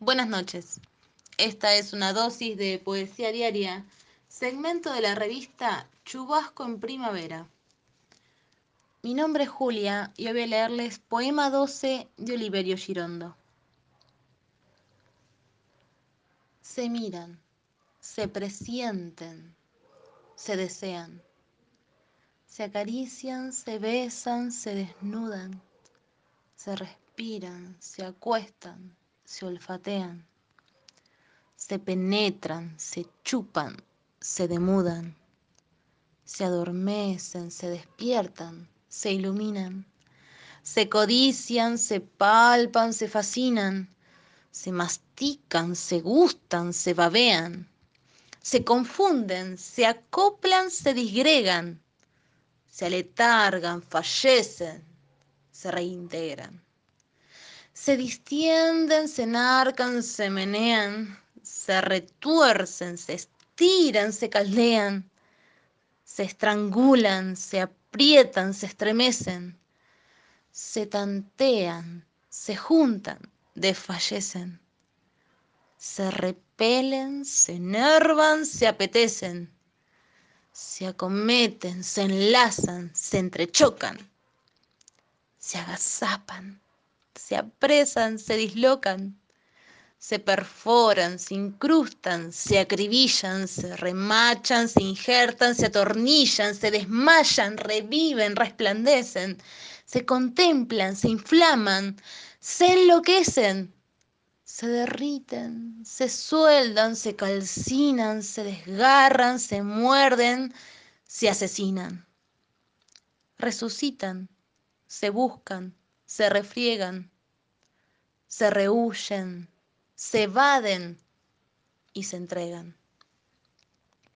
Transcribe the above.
Buenas noches. Esta es una dosis de poesía diaria, segmento de la revista Chubasco en Primavera. Mi nombre es Julia y hoy voy a leerles Poema 12 de Oliverio Girondo. Se miran, se presienten, se desean, se acarician, se besan, se desnudan, se respiran, se acuestan, se olfatean, se penetran, se chupan, se demudan, se adormecen, se despiertan, se iluminan, se codician, se palpan, se fascinan, se mastican, se gustan, se babean, se confunden, se acoplan, se disgregan, se aletargan, fallecen, se reintegran se distienden, se enarcan, se menean, se retuercen, se estiran, se caldean, se estrangulan, se aprietan, se estremecen, se tantean, se juntan, desfallecen, se repelen, se enervan, se apetecen, se acometen, se enlazan, se entrechocan, se agazapan se apresan, se dislocan, se perforan, se incrustan, se acribillan, se remachan, se injertan, se atornillan, se desmayan, reviven, resplandecen, se contemplan, se inflaman, se enloquecen, se derriten, se sueldan, se calcinan, se desgarran, se muerden, se asesinan, resucitan, se buscan, se refriegan, se rehuyen, se evaden y se entregan.